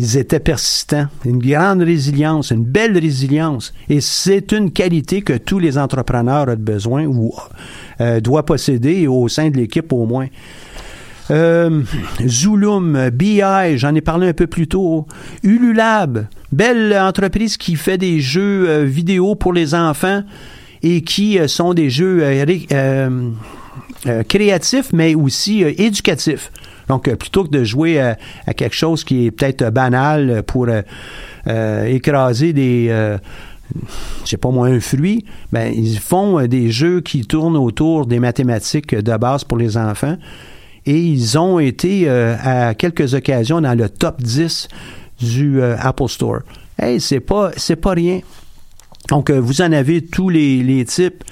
ils étaient persistants, une grande résilience, une belle résilience. Et c'est une qualité que tous les entrepreneurs ont besoin ou euh, doivent posséder au sein de l'équipe au moins. Euh, Zulum, BI, j'en ai parlé un peu plus tôt. Ululab, belle entreprise qui fait des jeux euh, vidéo pour les enfants et qui sont des jeux créatifs, mais aussi éducatifs. Donc, plutôt que de jouer à, quelque chose qui est peut-être banal pour écraser des je sais pas moi, un fruit, ben, ils font des jeux qui tournent autour des mathématiques de base pour les enfants et ils ont été euh, à quelques occasions dans le top 10 du euh, Apple Store. Hey, c'est pas pas rien. Donc euh, vous en avez tous les, types.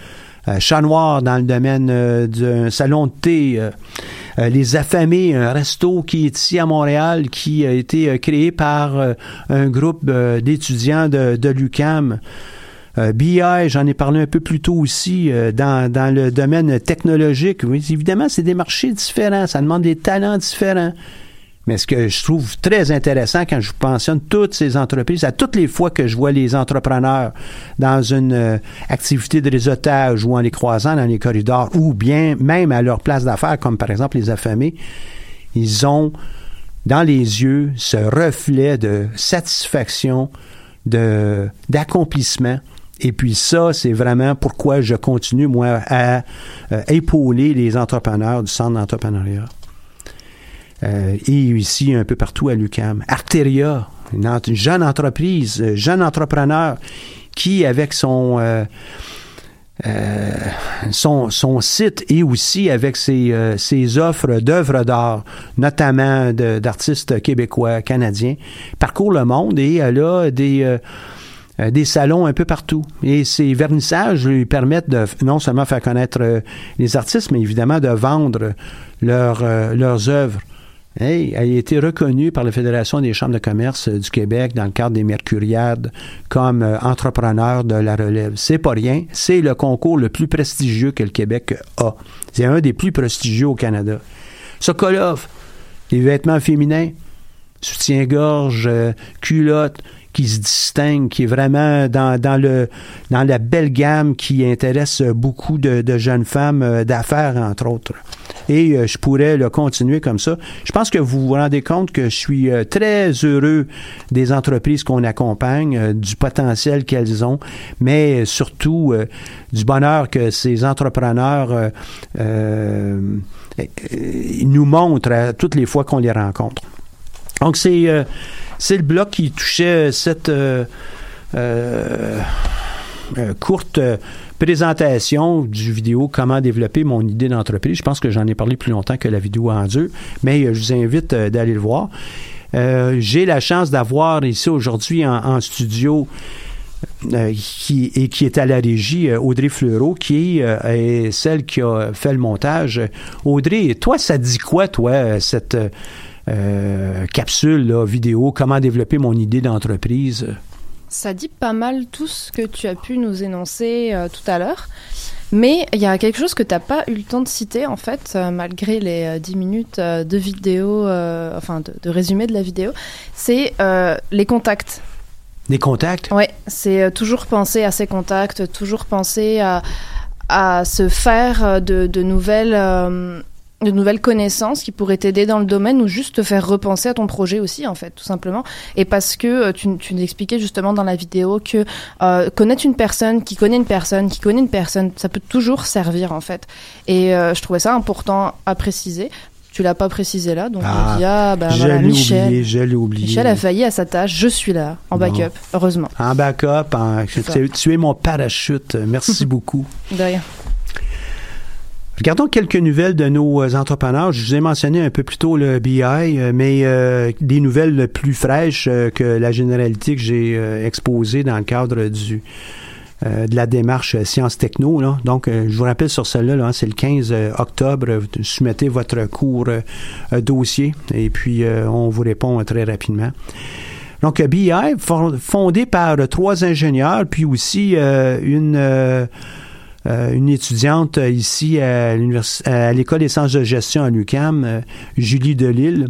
Chat noir dans le domaine d'un salon de thé. les affamés, un resto qui est ici à Montréal, qui a été créé par un groupe d'étudiants de, de l'UCAM. Euh, BI, j'en ai parlé un peu plus tôt aussi, euh, dans, dans, le domaine technologique. Évidemment, c'est des marchés différents, ça demande des talents différents. Mais ce que je trouve très intéressant quand je mentionne toutes ces entreprises, à toutes les fois que je vois les entrepreneurs dans une euh, activité de réseautage ou en les croisant dans les corridors ou bien même à leur place d'affaires, comme par exemple les affamés, ils ont dans les yeux ce reflet de satisfaction, d'accomplissement. Et puis ça, c'est vraiment pourquoi je continue, moi, à euh, épauler les entrepreneurs du centre d'entrepreneuriat. Euh, et ici, un peu partout à l'UCAM. Arteria, une, jeune entreprise, euh, jeune entrepreneur qui, avec son, son, son, site et aussi avec ses, ses offres d'œuvres d'art, notamment d'artistes québécois, canadiens, parcourt le monde et elle a des des salons un peu partout. Et ces vernissages lui permettent de non seulement faire connaître les artistes, mais évidemment de vendre leur, leurs œuvres. A été reconnue par la Fédération des chambres de commerce euh, du Québec dans le cadre des Mercuriades comme euh, entrepreneur de la relève. C'est pas rien. C'est le concours le plus prestigieux que le Québec a. C'est un des plus prestigieux au Canada. Sokolov, les vêtements féminins, soutien-gorge, euh, culotte, qui se distingue, qui est vraiment dans, dans, le, dans la belle gamme qui intéresse beaucoup de, jeunes femmes d'affaires, entre autres et euh, je pourrais le continuer comme ça. Je pense que vous vous rendez compte que je suis euh, très heureux des entreprises qu'on accompagne, euh, du potentiel qu'elles ont, mais surtout du bonheur que ces entrepreneurs nous montrent à toutes les fois qu'on les rencontre. Donc c'est c'est le bloc qui touchait cette courte présentation du vidéo Comment développer mon idée d'entreprise. Je pense que j'en ai parlé plus longtemps que la vidéo en deux, mais euh, je vous invite euh, d'aller le voir. Euh, j'ai la chance d'avoir ici aujourd'hui en, studio qui, et qui est à la régie, Audrey Fleureau, qui est celle qui a fait le montage. Audrey, toi, ça dit quoi, toi, cette capsule vidéo, comment développer mon idée d'entreprise? Ça dit pas mal tout ce que tu as pu nous énoncer euh, tout à l'heure. Mais il y a quelque chose que tu n'as pas eu le temps de citer, en fait, euh, malgré les 10 euh, minutes de vidéo, enfin de, résumé de la vidéo, c'est les contacts. Les contacts? Oui, c'est toujours penser à ces contacts, toujours penser à, à se faire de, de nouvelles de nouvelles connaissances qui pourraient t'aider dans le domaine ou juste te faire repenser à ton projet aussi en fait tout simplement et parce que euh, tu, tu nous expliquais justement dans la vidéo que euh, connaître une personne qui connaît une personne qui connaît une personne ça peut toujours servir en fait et euh, je trouvais ça important à préciser tu l'as pas précisé là, donc ah, on dit ah ben voilà, Michel, oublié. Michel a failli à sa tâche, je suis là en backup, heureusement. En backup, en, tu es mon parachute, merci beaucoup. De rien. Regardons quelques nouvelles de nos euh, entrepreneurs. Je vous ai mentionné un peu plus tôt le BI, euh, mais euh, des nouvelles plus fraîches que la généralité que j'ai exposée dans le cadre du de la démarche Sciences Techno. Là. Donc, je vous rappelle sur celle-là, là, c'est le 15 octobre. Vous soumettez votre cours dossier et puis on vous répond très rapidement. Donc, BI, fondé par trois ingénieurs, puis aussi une euh, une étudiante ici à, l'École des sciences de gestion à l'UCAM, euh, Julie Delille.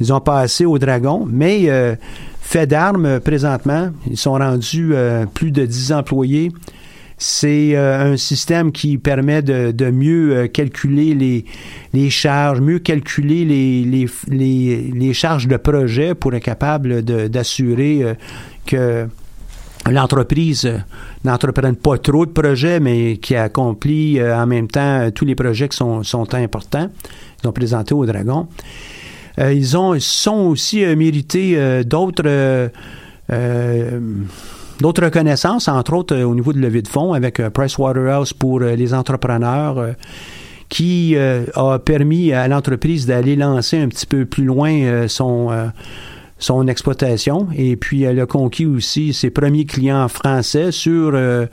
Ils ont passé au Dragon, mais euh, fait d'armes présentement. Ils sont rendus plus de 10 employés. C'est un système qui permet de, mieux calculer les, charges, mieux calculer les, charges de projet pour être capable d'assurer que l'entreprise euh, n'entreprenne pas trop de projets, mais qui accomplit euh, en même temps tous les projets qui sont, sont importants. Ils ont présenté au Dragon. Euh, ils ont sont aussi mérité d'autres d'autres reconnaissances, entre autres au niveau de levée de fonds avec Pricewaterhouse pour les entrepreneurs qui a permis à l'entreprise d'aller lancer un petit peu plus loin son son exploitation et puis elle a conquis aussi ses premiers clients français sur euh,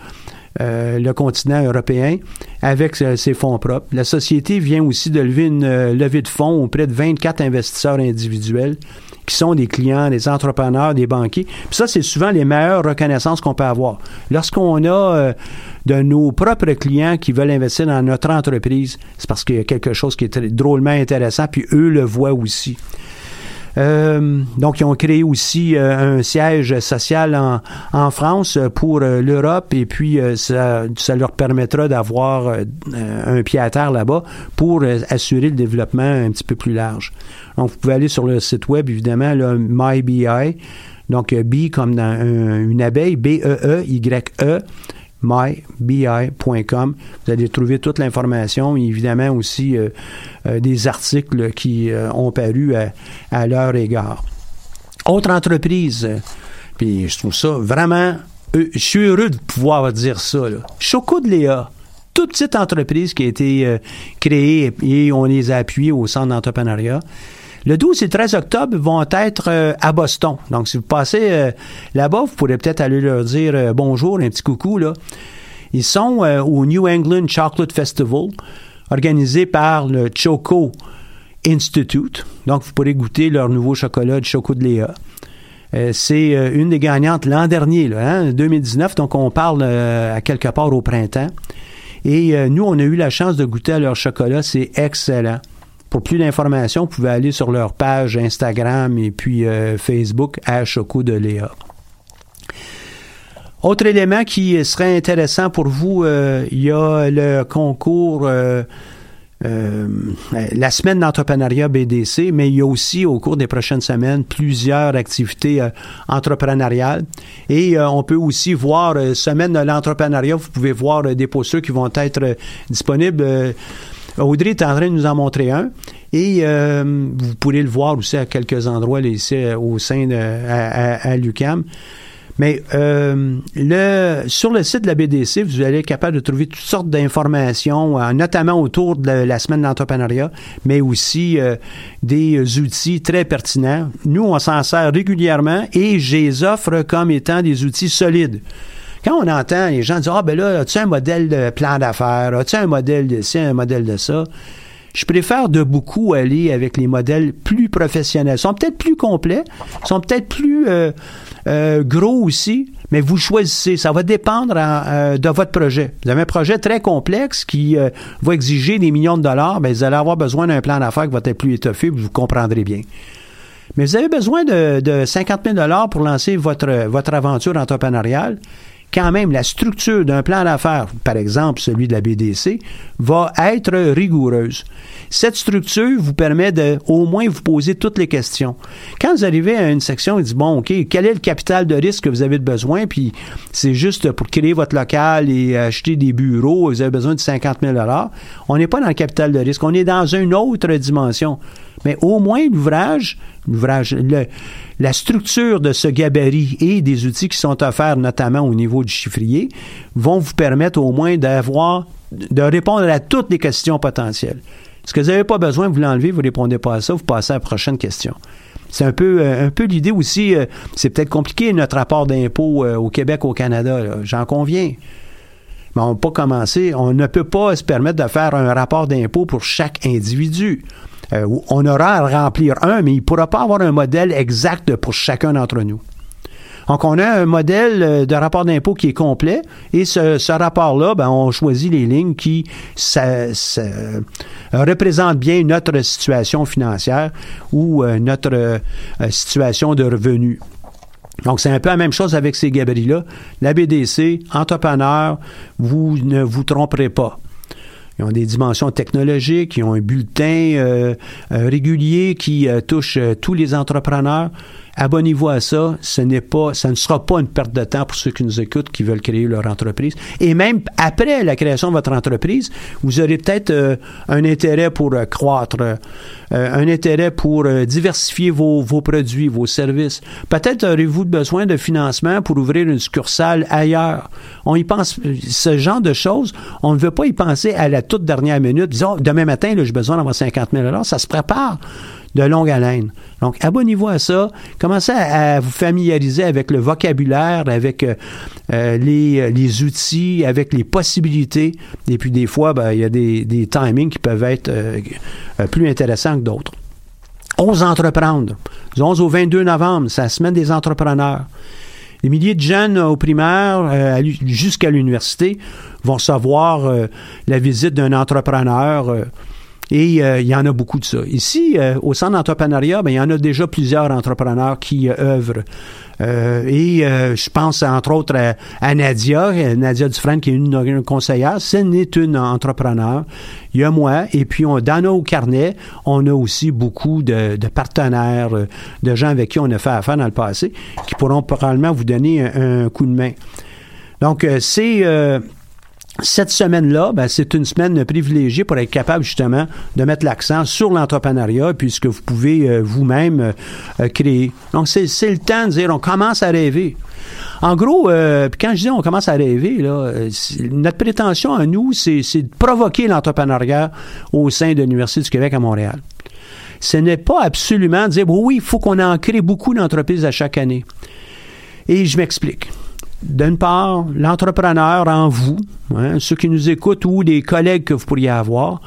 euh, le continent européen avec euh, ses fonds propres. La société vient aussi de lever une levée de fonds auprès de 24 investisseurs individuels qui sont des clients, des entrepreneurs, des banquiers. Puis ça, c'est souvent les meilleures reconnaissances qu'on peut avoir. Lorsqu'on a de nos propres clients qui veulent investir dans notre entreprise, c'est parce qu'il y a quelque chose qui est drôlement intéressant, puis eux le voient aussi. Euh, donc, ils ont créé aussi euh, un siège social en, France pour euh, l'Europe et puis ça, leur permettra d'avoir un pied à terre là-bas pour assurer le développement un petit peu plus large. Donc, vous pouvez aller sur le site web, évidemment, le MyBI. Donc, B comme une abeille, B-E-E-Y-E mybi.com. Vous allez trouver toute l'information, évidemment aussi euh, euh, des articles qui euh, ont paru à, leur égard. Autre entreprise, puis je trouve ça vraiment, je suis heureux de pouvoir dire ça. Là. Toute petite entreprise qui a été créée et on les a appuyés au centre d'entrepreneuriat. Le 12 et le 13 octobre vont être euh, à Boston. Donc, si vous passez euh, là-bas, vous pourrez peut-être aller leur dire euh, bonjour, un petit coucou. Là. Ils sont au New England Chocolate Festival, organisé par le Choco Institute. Donc, vous pourrez goûter leur nouveau chocolat de Choco de Léa. c'est une des gagnantes l'an dernier, là, 2019, hein, donc on parle à quelque part au printemps. Et nous, on a eu la chance de goûter à leur chocolat, c'est excellent. Pour plus d'informations, vous pouvez aller sur leur page Instagram et puis euh, Facebook à Choco de Léa. Autre élément qui serait intéressant pour vous, euh, il y a le concours euh, la semaine d'entrepreneuriat BDC, mais il y a aussi au cours des prochaines semaines plusieurs activités entrepreneuriales. Et on peut aussi voir semaine de l'entrepreneuriat, vous pouvez voir des postures qui vont être disponibles Audrey est en train de nous en montrer un. Et euh, vous pourrez le voir aussi à quelques endroits ici euh, au sein de à, l'UCAM. Mais euh, sur le site de la BDC, vous allez être capable de trouver toutes sortes d'informations, notamment autour de la, semaine d'entrepreneuriat, mais aussi des outils très pertinents. Nous, on s'en sert régulièrement et je les offre comme étant des outils solides. Quand on entend les gens dire Ah, ben là, as-tu un modèle de plan d'affaires? As-tu un modèle de ci, un modèle de ça? Je préfère de beaucoup aller avec les modèles plus professionnels. Ils sont peut-être plus complets, sont peut-être plus euh, euh, gros aussi, mais vous choisissez. Ça va dépendre euh, de votre projet. Vous avez un projet très complexe qui va exiger des millions de dollars, bien, vous allez avoir besoin d'un plan d'affaires qui va être plus étoffé, vous comprendrez bien. Mais vous avez besoin de, de 50 000 dollars pour lancer votre, votre aventure entrepreneuriale quand même la structure d'un plan d'affaires, par exemple celui de la BDC, va être rigoureuse. Cette structure vous permet de au moins vous poser toutes les questions. Quand vous arrivez à une section, vous dites bon, ok, quel est le capital de risque que vous avez besoin, puis c'est juste pour créer votre local et acheter des bureaux, vous avez besoin de 50 000 On n'est pas dans le capital de risque, on est dans une autre dimension. Mais au moins l'ouvrage, l'ouvrage, la structure de ce gabarit et des outils qui sont offerts, notamment au niveau du chiffrier, vont vous permettre au moins d'avoir, de répondre à toutes les questions potentielles. Ce que vous n'avez pas besoin, vous l'enlevez, vous ne répondez pas à ça, vous passez à la prochaine question. C'est un peu, euh, un peu l'idée aussi, euh, c'est peut-être compliqué notre rapport d'impôt euh, au Québec, au Canada, j'en conviens. Mais on ne peut pas commencer, on ne peut pas se permettre de faire un rapport d'impôt pour chaque individu. Euh, on aura à remplir un, mais il ne pourra pas avoir un modèle exact pour chacun d'entre nous. Donc, on a un modèle euh, de rapport d'impôt qui est complet et ce, rapport-là, ben, on choisit les lignes qui représentent bien notre situation financière ou euh, notre situation de revenus. Donc, c'est un peu la même chose avec ces gabarits-là. La BDC, entrepreneur, vous ne vous tromperez pas. Ils ont des dimensions technologiques, ils ont un bulletin euh, euh, régulier qui euh, touche tous les entrepreneurs abonnez-vous à ça. Ce n'est pas, ça ne sera pas une perte de temps pour ceux qui nous écoutent, qui veulent créer leur entreprise. Et même après la création de votre entreprise, vous aurez peut-être euh, un intérêt pour euh, croître, euh, un intérêt pour diversifier vos, produits, vos services. Peut-être aurez-vous besoin de financement pour ouvrir une succursale ailleurs. On y pense, ce genre de choses, on ne veut pas y penser à la toute dernière minute. Disons, demain matin, j'ai besoin d'avoir 50 000 Ça se prépare de longue haleine. Donc, abonnez-vous à ça. Commencez à, vous familiariser avec le vocabulaire, avec euh, euh, les, les, outils, avec les possibilités. Et puis, des fois, ben, il y a des, des, timings qui peuvent être euh, plus intéressants que d'autres. 11 entreprendre. Du 11 au 22 novembre, c'est la semaine des entrepreneurs. Des milliers de jeunes au primaire jusqu'à l'université vont savoir la visite d'un entrepreneur Et euh, il y en a beaucoup de ça. Ici, euh, au centre d'entrepreneuriat, ben, il y en a déjà plusieurs entrepreneurs qui euh, œuvrent. et je pense entre autres à, Nadia, Nadia Dufresne, qui est une, conseillère. Ce n'est une entrepreneur. Il y a moi, et puis on, dans nos carnets, on a aussi beaucoup de, partenaires, de gens avec qui on a fait affaire dans le passé, qui pourront probablement vous donner un coup de main. Donc, c'est cette semaine-là, ben, c'est une semaine privilégiée pour être capable justement de mettre l'accent sur l'entrepreneuriat puisque vous pouvez euh, vous-même euh, euh, créer. Donc, c'est, le temps de dire on commence à rêver. En gros, quand je dis on commence à rêver, là, notre prétention à nous, c'est, de provoquer l'entrepreneuriat au sein de l'Université du Québec à Montréal. Ce n'est pas absolument dire oui, il faut qu'on en crée beaucoup d'entreprises à chaque année. Et je m'explique d'une part, l'entrepreneur en vous, hein, ceux qui nous écoutent ou des collègues que vous pourriez avoir,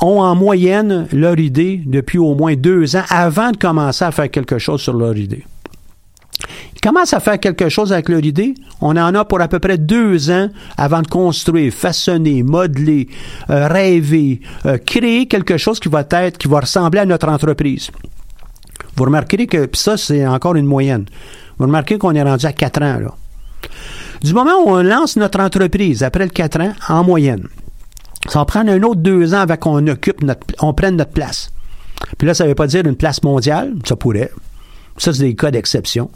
ont en moyenne leur idée depuis au moins deux ans avant de commencer à faire quelque chose sur leur idée. Ils commencent à faire quelque chose avec leur idée. On en a pour à peu près deux ans avant de construire, façonner, modeler, euh, rêver, euh, créer quelque chose qui va être, qui va ressembler à notre entreprise. Vous remarquerez que ça, c'est encore une moyenne. Vous remarquez qu'on est rendu à quatre ans, là. Du moment où on lance notre entreprise, après le 4 ans, en moyenne, ça va prendre un autre deux ans avant qu'on occupe notre, on prenne notre place. Puis là, ça ne veut pas dire une place mondiale, ça pourrait. Ça, c'est des cas d'exception.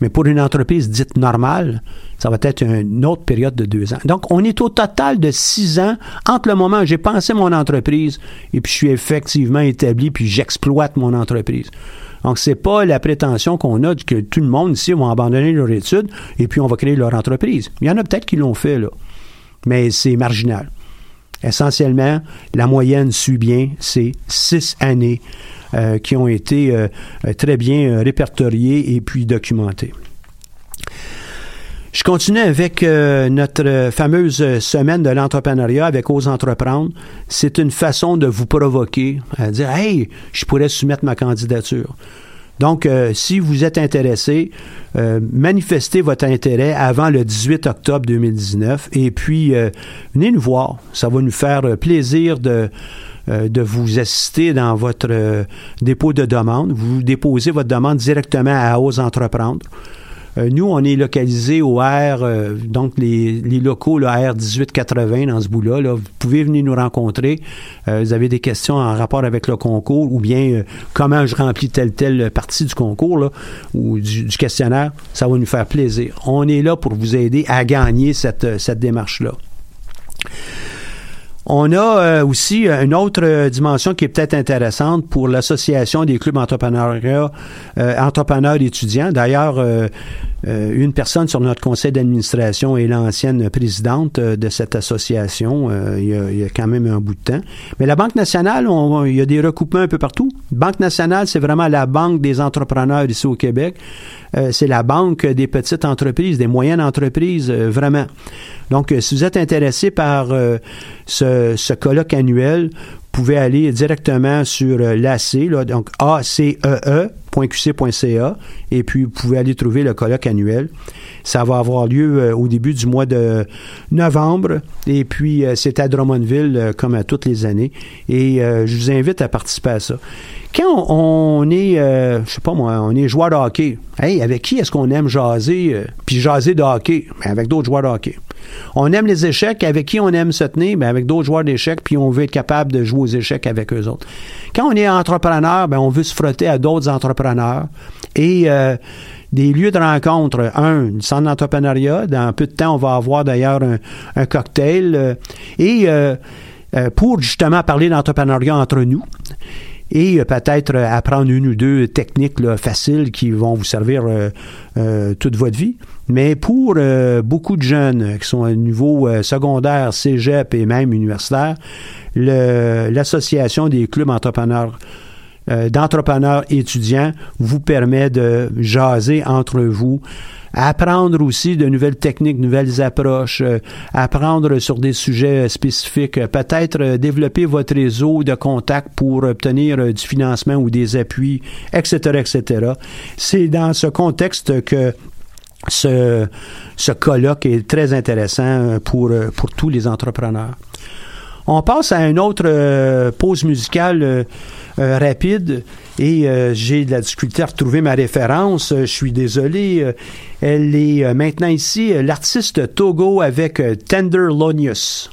Mais pour une entreprise dite normale, ça va être une autre période de deux ans. Donc, on est au total de six ans entre le moment où j'ai pensé mon entreprise et puis je suis effectivement établi puis j'exploite mon entreprise. Donc, c'est pas la prétention qu'on a que tout le monde ici va abandonner leur études et puis on va créer leur entreprise. Il y en a peut-être qui l'ont fait, là. Mais c'est marginal. Essentiellement, la moyenne suit bien, c'est six années euh, qui ont été euh, très bien euh, répertoriées et puis documentées. Je continue avec euh, notre fameuse semaine de l'entrepreneuriat avec Ose Entreprendre. C'est une façon de vous provoquer à dire Hey, je pourrais soumettre ma candidature. Donc, euh, si vous êtes intéressé, euh, manifestez votre intérêt avant le 18 octobre 2019 et puis venez nous voir. Ça va nous faire plaisir de, de vous assister dans votre dépôt de demande. Vous déposez votre demande directement à Ose Entreprendre. Euh, nous, on est localisé au R, euh, donc les, locaux, le R 1880 dans ce bout-là. Vous pouvez venir nous rencontrer. Euh, vous avez des questions en rapport avec le concours ou bien comment je remplis telle telle partie du concours ou du, questionnaire. Ça va nous faire plaisir. On est là pour vous aider à gagner cette, cette démarche-là. On a aussi une autre dimension qui est peut-être intéressante pour l'association des clubs entrepreneuriat, entrepreneurs étudiants. D'ailleurs, euh, une personne sur notre conseil d'administration est l'ancienne présidente euh, de cette association. Euh, il, y a, quand même un bout de temps. Mais la Banque nationale, il y a des recoupements un peu partout. Banque nationale, c'est vraiment la banque des entrepreneurs ici au Québec. c'est la banque des petites entreprises, des moyennes entreprises, vraiment. Donc, si vous êtes intéressé par ce, ce colloque annuel, pouvez aller directement sur euh, l'AC, donc acee.qc.ca, et puis vous pouvez aller trouver le colloque annuel. Ça va avoir lieu euh, au début du mois de novembre, et puis euh, c'est à Drummondville comme à toutes les années, et je vous invite à participer à ça. Quand on, est, je sais pas moi, on est joueur de hockey, hey, avec qui est-ce qu'on aime jaser, puis jaser de hockey? Ben, avec d'autres joueurs de hockey. On aime les échecs. Avec qui on aime se tenir? Ben avec d'autres joueurs d'échecs, puis on veut être capable de jouer aux échecs avec eux autres. Quand on est entrepreneur, ben on veut se frotter à d'autres entrepreneurs. Et euh, des lieux de rencontre. Un, le centre d'entrepreneuriat. Dans peu de temps, on va avoir d'ailleurs un, cocktail. Euh, et euh, pour justement parler d'entrepreneuriat entre nous et peut-être apprendre une ou deux techniques faciles qui vont vous servir toute votre vie. Mais pour euh, beaucoup de jeunes qui sont à niveau euh, secondaire, cégep et même universitaire, l'association des clubs entrepreneurs euh, d'entrepreneurs étudiants vous permet de jaser entre vous, apprendre aussi de nouvelles techniques, de nouvelles approches, apprendre sur des sujets spécifiques, peut-être développer votre réseau de contacts pour obtenir du financement ou des appuis, etc., etc. C'est dans ce contexte que ce, ce colloque est très intéressant pour, pour tous les entrepreneurs. On passe à une autre euh, pause musicale euh, euh, rapide et euh, j'ai de la difficulté à retrouver ma référence. Euh, Je suis désolé. Euh, Elle est euh, maintenant ici, euh, l'artiste Togo avec euh, Tender Lonius.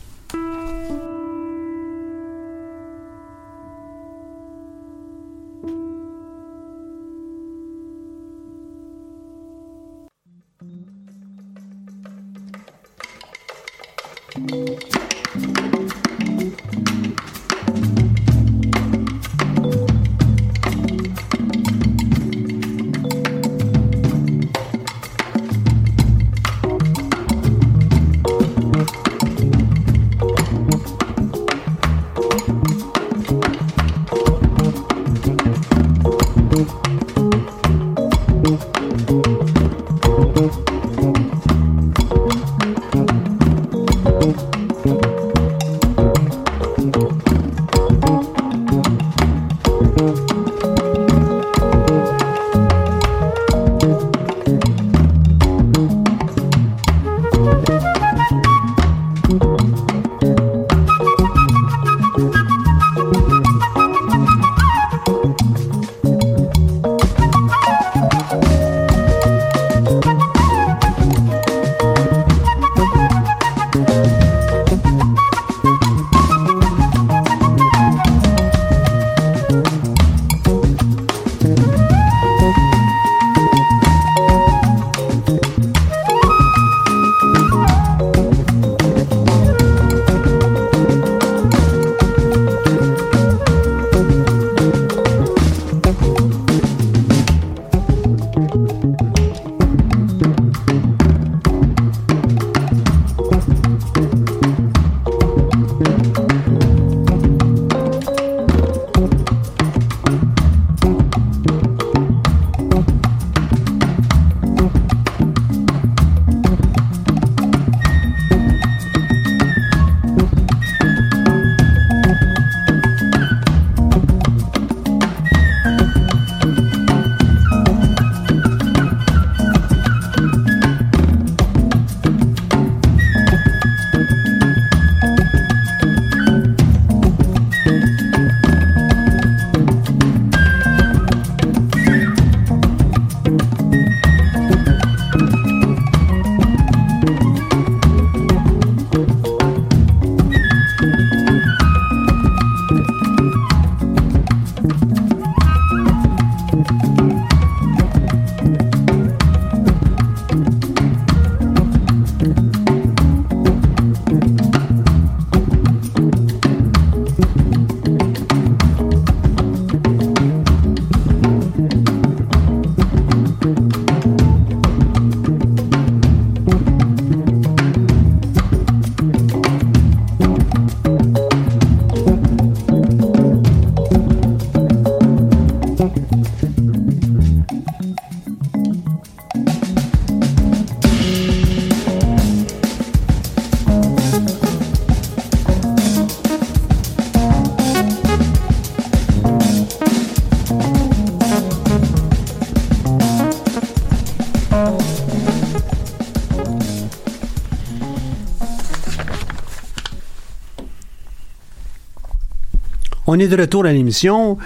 On est de retour à l'émission.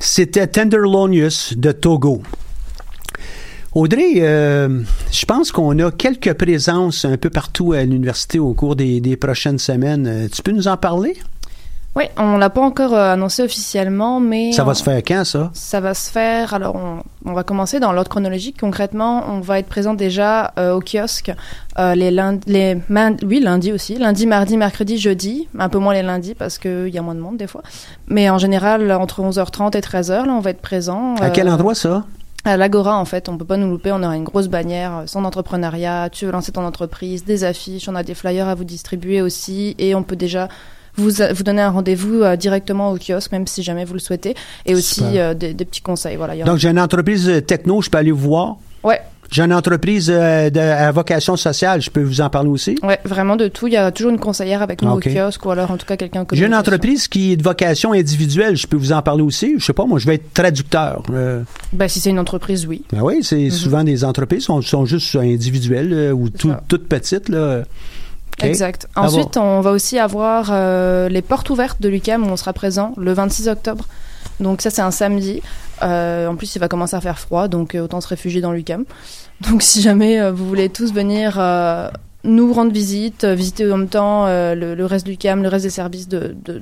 C'était Tenderlonius de Togo. Audrey, euh, je pense qu'on a quelques présences un peu partout à l'université au cours des, prochaines semaines. Euh, Tu peux nous en parler? Oui, on l'a pas encore euh, annoncé officiellement, mais Ça va se faire quand, ça? Ça va se faire. Alors, on, on va commencer dans l'ordre chronologique. Concrètement, on va être présent déjà euh, au kiosque euh, les man- oui, lundi aussi, lundi, mardi, mercredi, jeudi. Un peu moins les lundis parce qu'il y a moins de monde des fois. Mais en général, entre 11h30 et 13h, là, on va être présent. À quel euh, endroit, ça? À l'Agora, en fait, on peut pas nous louper. On aura une grosse bannière, son entrepreneuriat. Tu veux lancer ton entreprise, des affiches. On a des flyers à vous distribuer aussi, et on peut déjà vous a- vous donner un rendez-vous euh, directement au kiosque, même si jamais vous le souhaitez, et aussi euh, des, des petits conseils. Voilà. y Donc, j'ai une entreprise euh, techno, je peux aller vous voir. Ouais, J'ai une entreprise euh, de, à vocation sociale, je peux vous en parler aussi. ouais, vraiment de tout. Il y a toujours une conseillère avec nous au kiosque, ou alors en tout cas quelqu'un que J'ai une entreprise qui est de vocation individuelle, je peux vous en parler aussi. Je sais pas, moi, je vais être traducteur. Euh, Ben, si c'est une entreprise, oui. ben oui, c'est souvent des entreprises sont, sont juste individuelles euh, ou tout- toutes petites. Là. Exact. Ah Ensuite, on va aussi avoir euh, les portes ouvertes de l'UCAM où on sera présent le 26 octobre. Donc ça, c'est un samedi. Euh, en plus, il va commencer à faire froid, donc euh, autant se réfugier dans l'UCAM. Donc si jamais vous voulez tous venir nous rendre visite, euh, visiter en même temps euh, le, le reste de l'UCAM, le reste des services de, de,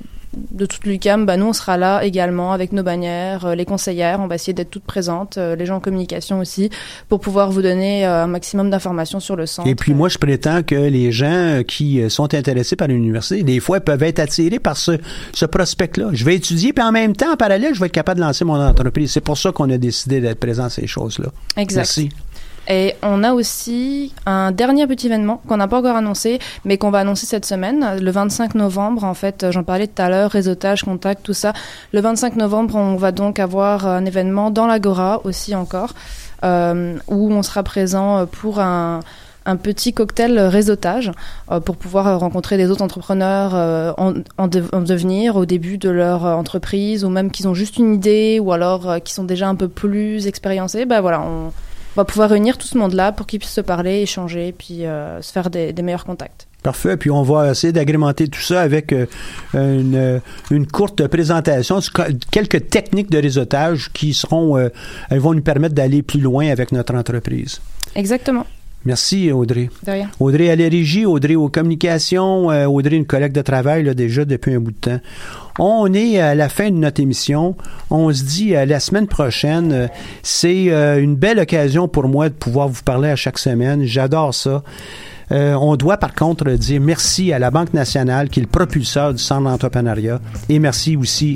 de toute l'UCAM, bah, nous, on sera là également avec nos bannières, euh, les conseillères. On va essayer d'être toutes présentes, les gens en communication aussi, pour pouvoir vous donner un maximum d'informations sur le centre. Et puis moi, je prétends que les gens qui sont intéressés par l'université, des fois, peuvent être attirés par ce, ce prospect-là. Je vais étudier, puis en même temps, en parallèle, je vais être capable de lancer mon entreprise. C'est pour ça qu'on a décidé d'être présent à ces choses-là. Exact. Merci. Et on a aussi un dernier petit événement qu'on n'a pas encore annoncé, mais qu'on va annoncer cette semaine, le 25 novembre. En fait, j'en parlais tout à l'heure, réseautage, contact, tout ça. Le 25 novembre, on va donc avoir un événement dans l'Agora aussi encore, euh, où on sera présent pour un petit cocktail réseautage euh, pour pouvoir rencontrer des autres entrepreneurs euh, en, en, de, en, devenir au début de leur entreprise ou même qui ont juste une idée ou alors euh, qui sont déjà un peu plus expériencés. Ben voilà, on, on va pouvoir réunir tout ce monde-là pour qu'ils puissent se parler, échanger, puis euh, se faire des, des, meilleurs contacts. Parfait. Puis on va essayer d'agrémenter tout ça avec euh, une, une, courte présentation, quelques techniques de réseautage qui seront, euh, elles vont nous permettre d'aller plus loin avec notre entreprise. Exactement. Merci, Audrey. De rien. Audrey à la régie, Audrey aux communications, euh, Audrey, une collègue de travail là, déjà depuis un bout de temps. On est à la fin de notre émission. On se dit à la semaine prochaine. Euh, C'est euh, une belle occasion pour moi de pouvoir vous parler à chaque semaine. J'adore ça. Euh, on doit par contre dire merci à la Banque nationale qui est le propulseur du centre d'entrepreneuriat et merci aussi